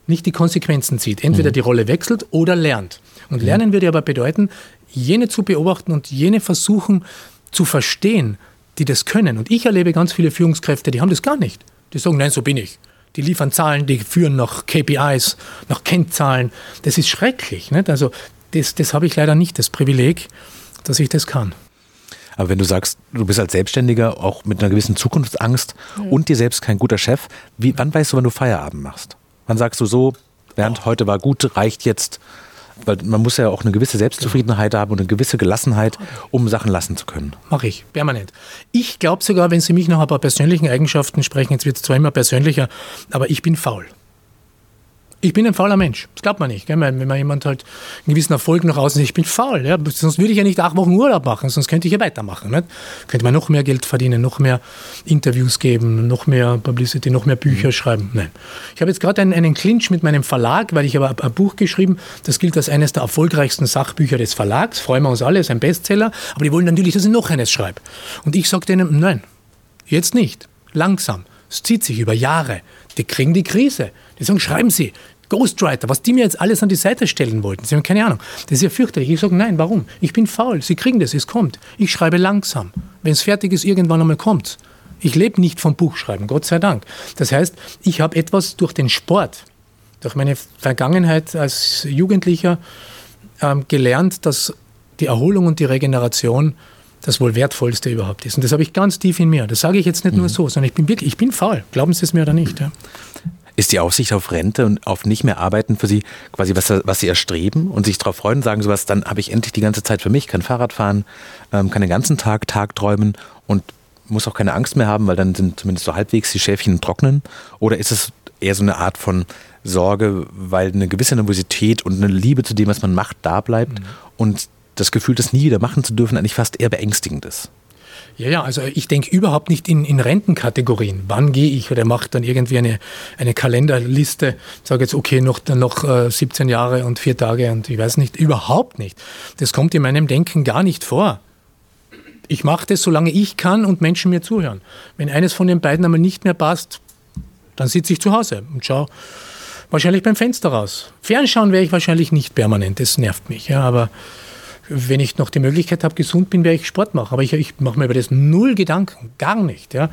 nicht die Konsequenzen zieht. Entweder mhm. die Rolle wechselt oder lernt. Und lernen würde aber bedeuten, jene zu beobachten und jene versuchen zu verstehen, die das können. Und ich erlebe ganz viele Führungskräfte, die haben das gar nicht. Die sagen, nein, so bin ich. Die liefern Zahlen, die führen nach KPIs, nach Kennzahlen. Das ist schrecklich. Nicht? Also das, das habe ich leider nicht, das Privileg, dass ich das kann. Aber wenn du sagst, du bist als Selbstständiger auch mit einer gewissen Zukunftsangst mhm. und dir selbst kein guter Chef, wie, wann weißt du, wann du Feierabend machst? Wann sagst du so, Bernd, oh. heute war gut, reicht jetzt, weil man muss ja auch eine gewisse Selbstzufriedenheit haben und eine gewisse Gelassenheit, um Sachen lassen zu können. Mache ich, permanent. Ich glaube sogar, wenn Sie mich nach ein paar persönlichen Eigenschaften sprechen, jetzt wird es zwar immer persönlicher, aber ich bin faul. Ich bin ein fauler Mensch. Das glaubt man nicht. Gell? Wenn man jemand halt einen gewissen Erfolg nach außen sieht, ich bin faul. Ja? Sonst würde ich ja nicht acht Wochen Urlaub machen, sonst könnte ich ja weitermachen. Nicht? Könnte man noch mehr Geld verdienen, noch mehr Interviews geben, noch mehr Publicity, noch mehr Bücher mhm. schreiben. Nein. Ich habe jetzt gerade einen, einen Clinch mit meinem Verlag, weil ich habe ein Buch geschrieben, das gilt als eines der erfolgreichsten Sachbücher des Verlags. Freuen wir uns alle, ist ein Bestseller. Aber die wollen natürlich, dass ich noch eines schreibe. Und ich sage denen, nein, jetzt nicht. Langsam. Es zieht sich über Jahre. Die kriegen die Krise. Die sagen, schreiben Sie. Ghostwriter, was die mir jetzt alles an die Seite stellen wollten. Sie haben keine Ahnung. Das ist ja fürchterlich. Ich sage, nein, warum? Ich bin faul. Sie kriegen das, es kommt. Ich schreibe langsam. Wenn es fertig ist, irgendwann einmal kommt Ich lebe nicht vom Buchschreiben, Gott sei Dank. Das heißt, ich habe etwas durch den Sport, durch meine Vergangenheit als Jugendlicher ähm, gelernt, dass die Erholung und die Regeneration das wohl wertvollste überhaupt ist. Und das habe ich ganz tief in mir. Das sage ich jetzt nicht mhm. nur so, sondern ich bin wirklich, ich bin faul. Glauben Sie es mir oder nicht. Ja. Ist die Aussicht auf Rente und auf nicht mehr arbeiten für Sie quasi, was, was Sie erstreben und sich darauf freuen und sagen sowas, dann habe ich endlich die ganze Zeit für mich, kann Fahrrad fahren, ähm, kann den ganzen Tag Tag träumen und muss auch keine Angst mehr haben, weil dann sind zumindest so halbwegs die Schäfchen trocknen? Oder ist es eher so eine Art von Sorge, weil eine gewisse Nervosität und eine Liebe zu dem, was man macht, da bleibt mhm. und das Gefühl, das nie wieder machen zu dürfen, eigentlich fast eher beängstigend ist? Ja, ja, also ich denke überhaupt nicht in, in Rentenkategorien. Wann gehe ich oder mache dann irgendwie eine, eine Kalenderliste, sage jetzt, okay, noch, noch äh, 17 Jahre und vier Tage und ich weiß nicht, überhaupt nicht. Das kommt in meinem Denken gar nicht vor. Ich mache das, solange ich kann und Menschen mir zuhören. Wenn eines von den beiden einmal nicht mehr passt, dann sitze ich zu Hause und schaue wahrscheinlich beim Fenster raus. Fernschauen werde ich wahrscheinlich nicht permanent, das nervt mich. Ja, aber wenn ich noch die Möglichkeit habe, gesund bin, werde ich Sport machen. Aber ich, ich mache mir über das null Gedanken, gar nicht. Ja.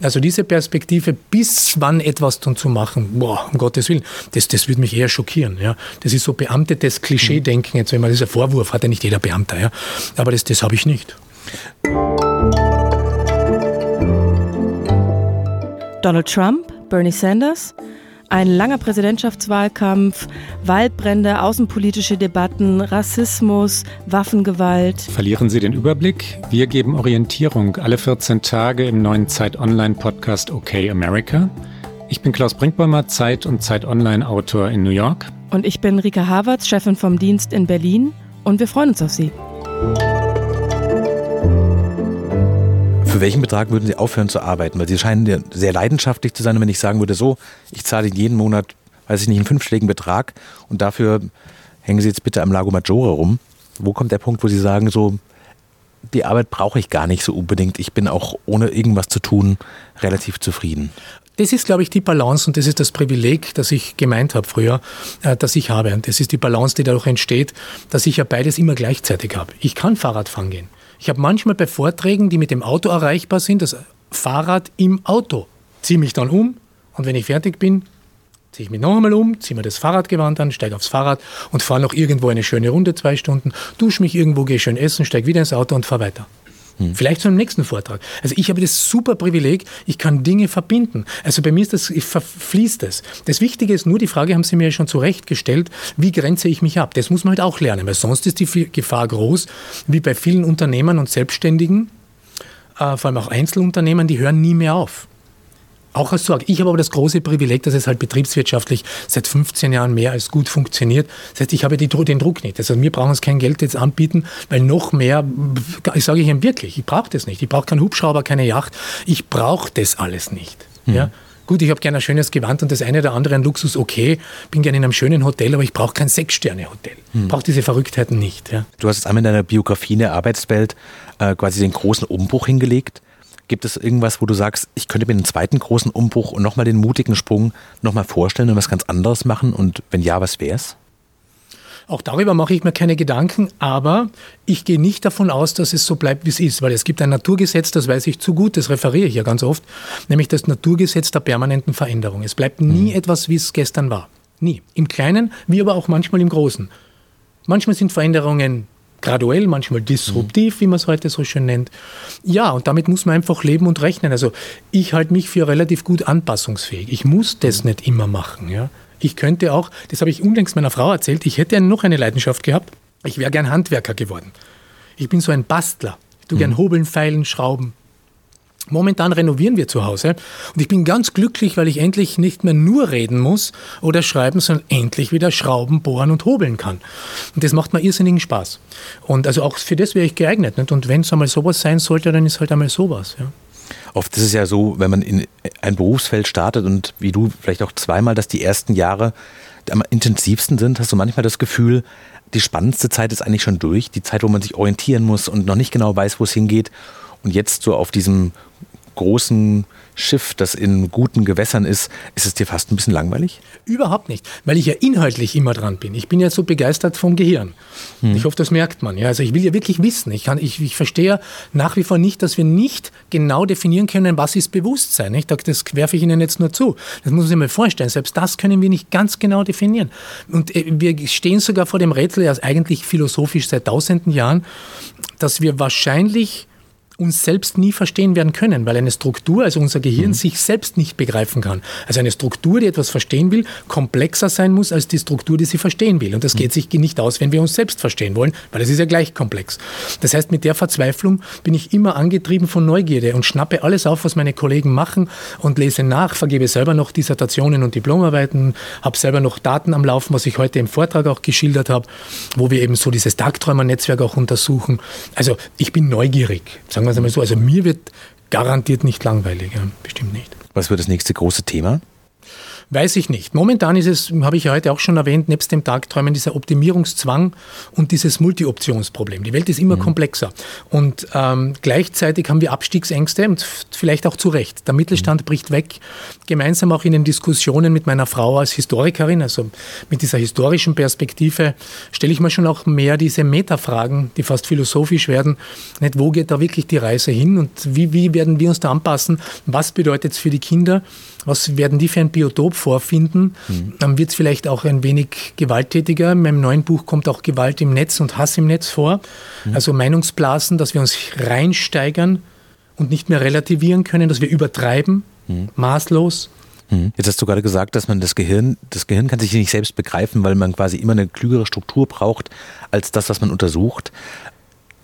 Also diese Perspektive, bis wann etwas dann zu machen, boah, um Gottes Willen, das, das würde mich eher schockieren. Ja. Das ist so beamtetes Klischee-Denken. Jetzt, wenn man dieser Vorwurf hat ja nicht jeder Beamter. Ja. Aber das, das habe ich nicht. Donald Trump, Bernie Sanders, ein langer Präsidentschaftswahlkampf, Waldbrände, außenpolitische Debatten, Rassismus, Waffengewalt. Verlieren Sie den Überblick? Wir geben Orientierung alle 14 Tage im neuen Zeit Online Podcast OK America. Ich bin Klaus Brinkbäumer, Zeit und Zeit Online Autor in New York. Und ich bin Rika Havertz, Chefin vom Dienst in Berlin. Und wir freuen uns auf Sie. Für welchen Betrag würden Sie aufhören zu arbeiten? Weil Sie scheinen sehr leidenschaftlich zu sein. Und wenn ich sagen würde, so, ich zahle jeden Monat, weiß ich nicht, einen fünfstelligen Betrag und dafür hängen Sie jetzt bitte am Lago Maggiore rum. Wo kommt der Punkt, wo Sie sagen, so, die Arbeit brauche ich gar nicht so unbedingt. Ich bin auch ohne irgendwas zu tun relativ zufrieden. Das ist, glaube ich, die Balance und das ist das Privileg, das ich gemeint habe früher, äh, dass ich habe. Und das ist die Balance, die dadurch entsteht, dass ich ja beides immer gleichzeitig habe. Ich kann Fahrrad fahren gehen. Ich habe manchmal bei Vorträgen, die mit dem Auto erreichbar sind, das Fahrrad im Auto. Ziehe mich dann um und wenn ich fertig bin, ziehe ich mich noch einmal um, ziehe mir das Fahrradgewand an, steige aufs Fahrrad und fahre noch irgendwo eine schöne Runde, zwei Stunden, dusche mich irgendwo, gehe schön essen, steige wieder ins Auto und fahre weiter. Hm. Vielleicht zu einem nächsten Vortrag. Also ich habe das super Privileg, ich kann Dinge verbinden. Also bei mir ist das, ich verfließt es. Das Wichtige ist nur, die Frage haben Sie mir ja schon zurechtgestellt, wie grenze ich mich ab? Das muss man halt auch lernen, weil sonst ist die Gefahr groß, wie bei vielen Unternehmern und Selbstständigen, äh, vor allem auch Einzelunternehmen, die hören nie mehr auf auch als Sorge. Ich habe aber das große Privileg, dass es halt betriebswirtschaftlich seit 15 Jahren mehr als gut funktioniert. Das heißt, ich habe die, den Druck nicht. Also wir brauchen uns kein Geld jetzt anbieten, weil noch mehr, ich sage ich Ihnen wirklich, ich brauche das nicht. Ich brauche keinen Hubschrauber, keine Yacht. Ich brauche das alles nicht. Mhm. Ja? Gut, ich habe gerne ein schönes Gewand und das eine oder andere ein Luxus, okay. Bin gerne in einem schönen Hotel, aber ich brauche kein Sechs-Sterne-Hotel. Hm. brauche diese Verrücktheiten nicht. Ja. Du hast jetzt einmal in deiner Biografie in der Arbeitswelt äh, quasi den großen Umbruch hingelegt. Gibt es irgendwas, wo du sagst, ich könnte mir einen zweiten großen Umbruch und nochmal den mutigen Sprung nochmal vorstellen und was ganz anderes machen? Und wenn ja, was wäre es? Auch darüber mache ich mir keine Gedanken, aber ich gehe nicht davon aus, dass es so bleibt, wie es ist, weil es gibt ein Naturgesetz, das weiß ich zu gut, das referiere ich ja ganz oft, nämlich das Naturgesetz der permanenten Veränderung. Es bleibt nie mhm. etwas, wie es gestern war. Nie. Im Kleinen, wie aber auch manchmal im Großen. Manchmal sind Veränderungen graduell, manchmal disruptiv, mhm. wie man es heute so schön nennt. Ja, und damit muss man einfach leben und rechnen. Also ich halte mich für relativ gut anpassungsfähig. Ich muss das nicht immer machen. Ja. Ich könnte auch, das habe ich unlängst meiner Frau erzählt, ich hätte noch eine Leidenschaft gehabt. Ich wäre gern Handwerker geworden. Ich bin so ein Bastler. Ich tue mhm. gern hobeln, feilen, schrauben. Momentan renovieren wir zu Hause und ich bin ganz glücklich, weil ich endlich nicht mehr nur reden muss oder schreiben, sondern endlich wieder schrauben, bohren und hobeln kann. Und das macht mir irrsinnigen Spaß. Und also auch für das wäre ich geeignet. Nicht? Und wenn es einmal sowas sein sollte, dann ist halt einmal sowas. Ja. Oft ist es ja so, wenn man in ein Berufsfeld startet und wie du vielleicht auch zweimal, dass die ersten Jahre am intensivsten sind, hast du manchmal das Gefühl, die spannendste Zeit ist eigentlich schon durch. Die Zeit, wo man sich orientieren muss und noch nicht genau weiß, wo es hingeht. Und jetzt so auf diesem großen Schiff, das in guten Gewässern ist, ist es dir fast ein bisschen langweilig? Überhaupt nicht, weil ich ja inhaltlich immer dran bin. Ich bin ja so begeistert vom Gehirn. Hm. Ich hoffe, das merkt man. Ja, also ich will ja wirklich wissen. Ich, kann, ich, ich verstehe nach wie vor nicht, dass wir nicht genau definieren können, was ist Bewusstsein. Ich das werfe ich Ihnen jetzt nur zu. Das muss man sich mal vorstellen. Selbst das können wir nicht ganz genau definieren. Und äh, wir stehen sogar vor dem Rätsel, ja eigentlich philosophisch seit tausenden Jahren, dass wir wahrscheinlich uns selbst nie verstehen werden können, weil eine Struktur, also unser Gehirn, mhm. sich selbst nicht begreifen kann. Also eine Struktur, die etwas verstehen will, komplexer sein muss als die Struktur, die sie verstehen will. Und das mhm. geht sich nicht aus, wenn wir uns selbst verstehen wollen, weil es ist ja gleich komplex. Das heißt, mit der Verzweiflung bin ich immer angetrieben von Neugierde und schnappe alles auf, was meine Kollegen machen und lese nach, vergebe selber noch Dissertationen und Diplomarbeiten, habe selber noch Daten am Laufen, was ich heute im Vortrag auch geschildert habe, wo wir eben so dieses Tagträumer-Netzwerk auch untersuchen. Also ich bin neugierig, sagen wir es einmal so. Also mir wird garantiert nicht langweilig, ja, bestimmt nicht. Was wird das nächste große Thema? Weiß ich nicht. Momentan ist es, habe ich ja heute auch schon erwähnt, nebst dem Tagträumen dieser Optimierungszwang und dieses Multi-Optionsproblem. Die Welt ist immer mhm. komplexer. Und ähm, gleichzeitig haben wir Abstiegsängste und vielleicht auch zu Recht. Der Mittelstand mhm. bricht weg. Gemeinsam auch in den Diskussionen mit meiner Frau als Historikerin, also mit dieser historischen Perspektive, stelle ich mir schon auch mehr diese Metafragen, die fast philosophisch werden. Nicht, wo geht da wirklich die Reise hin und wie, wie werden wir uns da anpassen? Was bedeutet es für die Kinder? Was werden die für ein Biotop vorfinden? Mhm. Dann wird es vielleicht auch ein wenig gewalttätiger. In meinem neuen Buch kommt auch Gewalt im Netz und Hass im Netz vor. Mhm. Also Meinungsblasen, dass wir uns reinsteigern und nicht mehr relativieren können, dass wir übertreiben, mhm. maßlos. Mhm. Jetzt hast du gerade gesagt, dass man das Gehirn, das Gehirn kann sich nicht selbst begreifen, weil man quasi immer eine klügere Struktur braucht als das, was man untersucht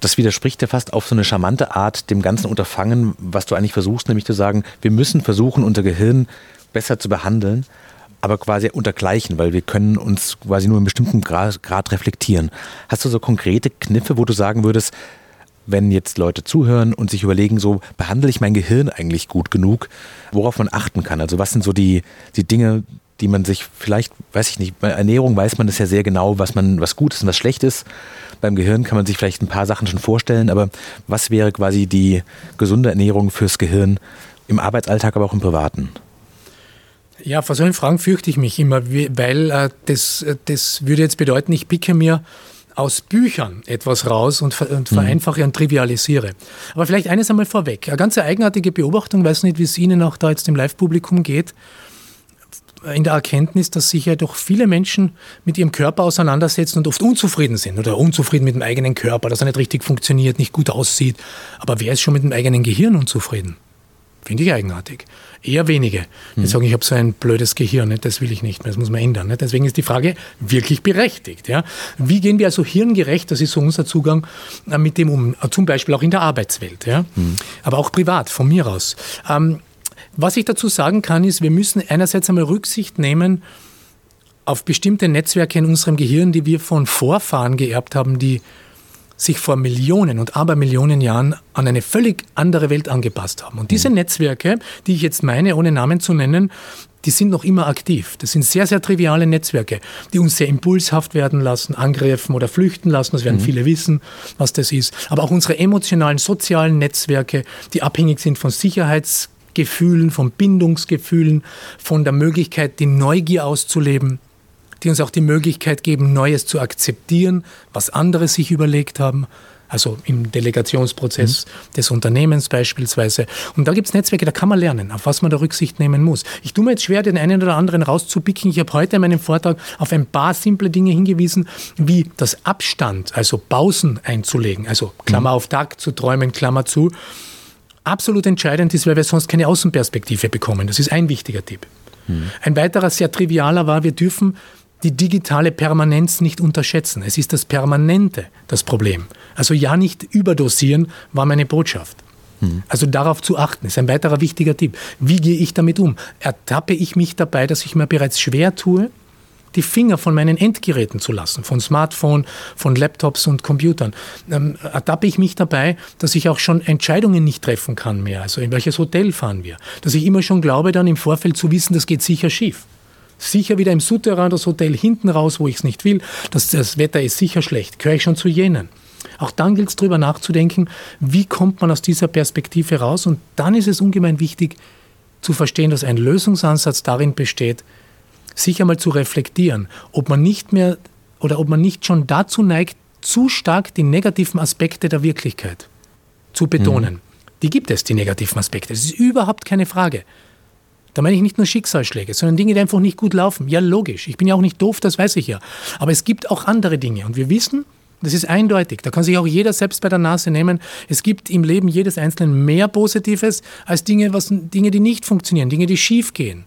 das widerspricht ja fast auf so eine charmante Art dem ganzen Unterfangen, was du eigentlich versuchst, nämlich zu sagen, wir müssen versuchen, unser Gehirn besser zu behandeln, aber quasi untergleichen, weil wir können uns quasi nur in bestimmten Grad, Grad reflektieren. Hast du so konkrete Kniffe, wo du sagen würdest, wenn jetzt Leute zuhören und sich überlegen, so behandle ich mein Gehirn eigentlich gut genug, worauf man achten kann? Also was sind so die, die Dinge, die man sich vielleicht, weiß ich nicht, bei Ernährung weiß man das ja sehr genau, was man, was gut ist und was schlecht ist. Beim Gehirn kann man sich vielleicht ein paar Sachen schon vorstellen, aber was wäre quasi die gesunde Ernährung fürs Gehirn im Arbeitsalltag, aber auch im Privaten? Ja, vor solchen Fragen fürchte ich mich immer, weil äh, das, äh, das würde jetzt bedeuten, ich picke mir aus Büchern etwas raus und, und mhm. vereinfache und trivialisiere. Aber vielleicht eines einmal vorweg. Eine ganz eigenartige Beobachtung, weiß nicht, wie es Ihnen auch da jetzt im Live-Publikum geht in der Erkenntnis, dass sich ja doch viele Menschen mit ihrem Körper auseinandersetzen und oft unzufrieden sind oder unzufrieden mit dem eigenen Körper, dass er nicht richtig funktioniert, nicht gut aussieht. Aber wer ist schon mit dem eigenen Gehirn unzufrieden? Finde ich eigenartig. Eher wenige. Die mhm. sagen, ich habe so ein blödes Gehirn, das will ich nicht mehr, das muss man ändern. Deswegen ist die Frage wirklich berechtigt. Wie gehen wir also hirngerecht, das ist so unser Zugang, äh, mit dem um, zum Beispiel auch in der Arbeitswelt, mhm. aber auch privat, von mir aus. Ähm, was ich dazu sagen kann, ist, wir müssen einerseits einmal Rücksicht nehmen auf bestimmte Netzwerke in unserem Gehirn, die wir von Vorfahren geerbt haben, die sich vor Millionen und Abermillionen Jahren an eine völlig andere Welt angepasst haben. Und diese mhm. Netzwerke, die ich jetzt meine, ohne Namen zu nennen, die sind noch immer aktiv. Das sind sehr, sehr triviale Netzwerke, die uns sehr impulshaft werden lassen, angreifen oder flüchten lassen. Das werden mhm. viele wissen, was das ist. Aber auch unsere emotionalen, sozialen Netzwerke, die abhängig sind von Sicherheits- Gefühlen, von Bindungsgefühlen, von der Möglichkeit, die Neugier auszuleben, die uns auch die Möglichkeit geben, Neues zu akzeptieren, was andere sich überlegt haben. Also im Delegationsprozess mhm. des Unternehmens beispielsweise. Und da gibt es Netzwerke, da kann man lernen, auf was man da Rücksicht nehmen muss. Ich tue mir jetzt schwer, den einen oder anderen rauszupicken. Ich habe heute in meinem Vortrag auf ein paar simple Dinge hingewiesen, wie das Abstand, also Pausen einzulegen, also Klammer mhm. auf Tag zu träumen, Klammer zu absolut entscheidend ist, weil wir sonst keine Außenperspektive bekommen. Das ist ein wichtiger Tipp. Hm. Ein weiterer sehr trivialer war, wir dürfen die digitale Permanenz nicht unterschätzen. Es ist das Permanente das Problem. Also ja, nicht überdosieren war meine Botschaft. Hm. Also darauf zu achten, ist ein weiterer wichtiger Tipp. Wie gehe ich damit um? Ertappe ich mich dabei, dass ich mir bereits schwer tue, die Finger von meinen Endgeräten zu lassen, von Smartphone, von Laptops und Computern. Ähm, ertappe ich mich dabei, dass ich auch schon Entscheidungen nicht treffen kann mehr. Also in welches Hotel fahren wir? Dass ich immer schon glaube, dann im Vorfeld zu wissen, das geht sicher schief. Sicher wieder im Souterrain das Hotel hinten raus, wo ich es nicht will. Das, das Wetter ist sicher schlecht. Gehöre ich schon zu jenen? Auch dann gilt es darüber nachzudenken, wie kommt man aus dieser Perspektive raus. Und dann ist es ungemein wichtig zu verstehen, dass ein Lösungsansatz darin besteht, sich einmal zu reflektieren, ob man nicht mehr oder ob man nicht schon dazu neigt, zu stark die negativen Aspekte der Wirklichkeit zu betonen. Mhm. Die gibt es, die negativen Aspekte. Das ist überhaupt keine Frage. Da meine ich nicht nur Schicksalsschläge, sondern Dinge, die einfach nicht gut laufen. Ja, logisch. Ich bin ja auch nicht doof, das weiß ich ja. Aber es gibt auch andere Dinge. Und wir wissen, Das ist eindeutig. Da kann sich auch jeder selbst bei der Nase nehmen. Es gibt im Leben jedes Einzelnen mehr Positives als Dinge, was, Dinge, die nicht funktionieren, Dinge, die schief gehen.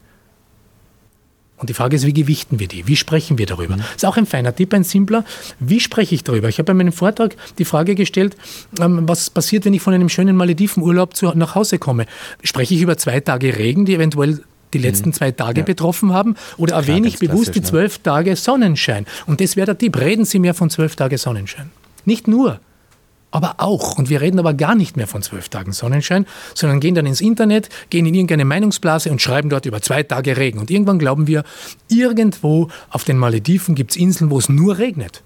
Und die Frage ist, wie gewichten wir die? Wie sprechen wir darüber? Mhm. Das ist auch ein feiner Tipp, ein simpler. Wie spreche ich darüber? Ich habe bei meinem Vortrag die Frage gestellt, ähm, was passiert, wenn ich von einem schönen Maledivenurlaub zu, nach Hause komme? Spreche ich über zwei Tage Regen, die eventuell die letzten mhm. zwei Tage ja. betroffen haben? Oder erwähne ich bewusst die ne? zwölf? Tage Sonnenschein? Und das wäre der Tipp. Reden Sie mehr von zwölf Tage Sonnenschein. Nicht nur aber auch. Und wir reden aber gar nicht mehr von zwölf Tagen Sonnenschein, sondern gehen dann ins Internet, gehen in irgendeine Meinungsblase und schreiben dort über zwei Tage Regen. Und irgendwann glauben wir, irgendwo auf den Malediven gibt es Inseln, wo es nur regnet.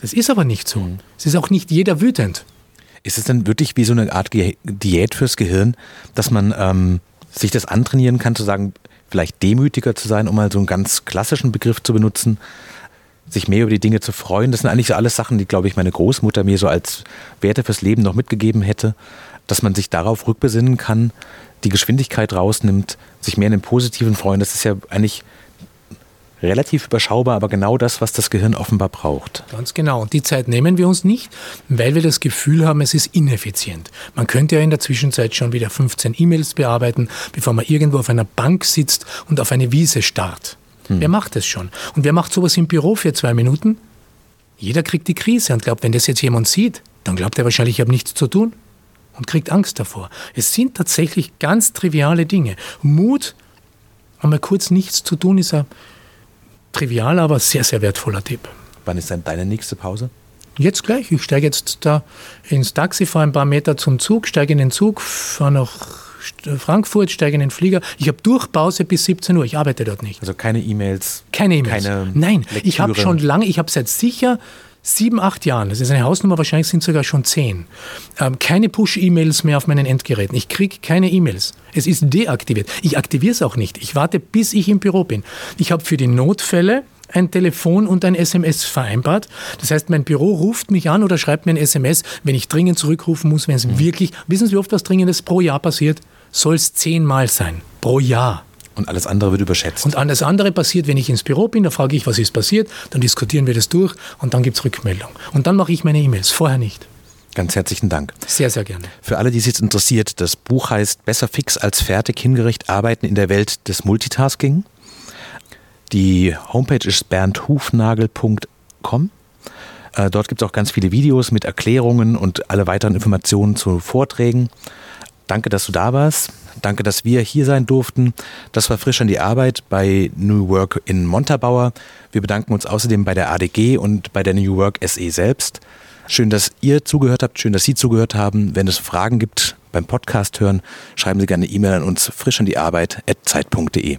Das ist aber nicht so. Mhm. Es ist auch nicht jeder wütend. Ist es dann wirklich wie so eine Art Diät fürs Gehirn, dass man ähm, sich das antrainieren kann, zu sagen, vielleicht demütiger zu sein, um mal so einen ganz klassischen Begriff zu benutzen? Sich mehr über die Dinge zu freuen. Das sind eigentlich so alles Sachen, die, glaube ich, meine Großmutter mir so als Werte fürs Leben noch mitgegeben hätte, dass man sich darauf rückbesinnen kann, die Geschwindigkeit rausnimmt, sich mehr in den Positiven freuen. Das ist ja eigentlich relativ überschaubar, aber genau das, was das Gehirn offenbar braucht. Ganz genau. Und die Zeit nehmen wir uns nicht, weil wir das Gefühl haben, es ist ineffizient. Man könnte ja in der Zwischenzeit schon wieder 15 E-Mails bearbeiten, bevor man irgendwo auf einer Bank sitzt und auf eine Wiese starrt. Hm. Wer macht das schon? Und wer macht sowas im Büro für zwei Minuten? Jeder kriegt die Krise und glaubt, wenn das jetzt jemand sieht, dann glaubt er wahrscheinlich, ich habe nichts zu tun und kriegt Angst davor. Es sind tatsächlich ganz triviale Dinge. Mut, einmal kurz nichts zu tun, ist ein trivialer, aber sehr, sehr wertvoller Tipp. Wann ist denn deine nächste Pause? Jetzt gleich. Ich steige jetzt da ins Taxi, fahre ein paar Meter zum Zug, steige in den Zug, fahre nach Frankfurt, steige in den Flieger. Ich habe Durchpause bis 17 Uhr. Ich arbeite dort nicht. Also keine E-Mails? Keine E-Mails. Nein, Lektüre. ich habe schon lange, ich habe seit sicher sieben, acht Jahren, das ist eine Hausnummer, wahrscheinlich sind es sogar schon zehn, ähm, keine Push-E-Mails mehr auf meinen Endgeräten. Ich kriege keine E-Mails. Es ist deaktiviert. Ich aktiviere es auch nicht. Ich warte, bis ich im Büro bin. Ich habe für die Notfälle ein Telefon und ein SMS vereinbart. Das heißt, mein Büro ruft mich an oder schreibt mir ein SMS, wenn ich dringend zurückrufen muss, wenn es mhm. wirklich, wissen Sie, wie oft was Dringendes pro Jahr passiert? Soll es zehnmal sein, pro Jahr. Und alles andere wird überschätzt. Und alles andere passiert, wenn ich ins Büro bin, da frage ich, was ist passiert, dann diskutieren wir das durch und dann gibt es Rückmeldung. Und dann mache ich meine E-Mails, vorher nicht. Ganz herzlichen Dank. Sehr, sehr gerne. Für alle, die es jetzt interessiert, das Buch heißt Besser fix als fertig hingericht arbeiten in der Welt des Multitasking. Die Homepage ist berndhufnagel.com. Äh, dort gibt es auch ganz viele Videos mit Erklärungen und alle weiteren Informationen zu Vorträgen. Danke, dass du da warst. Danke, dass wir hier sein durften. Das war frisch an die Arbeit bei New Work in Montabaur. Wir bedanken uns außerdem bei der ADG und bei der New Work SE selbst. Schön, dass ihr zugehört habt, schön, dass Sie zugehört haben. Wenn es Fragen gibt beim Podcast hören, schreiben Sie gerne E-Mail an uns frisch an die Arbeit at zeit.de.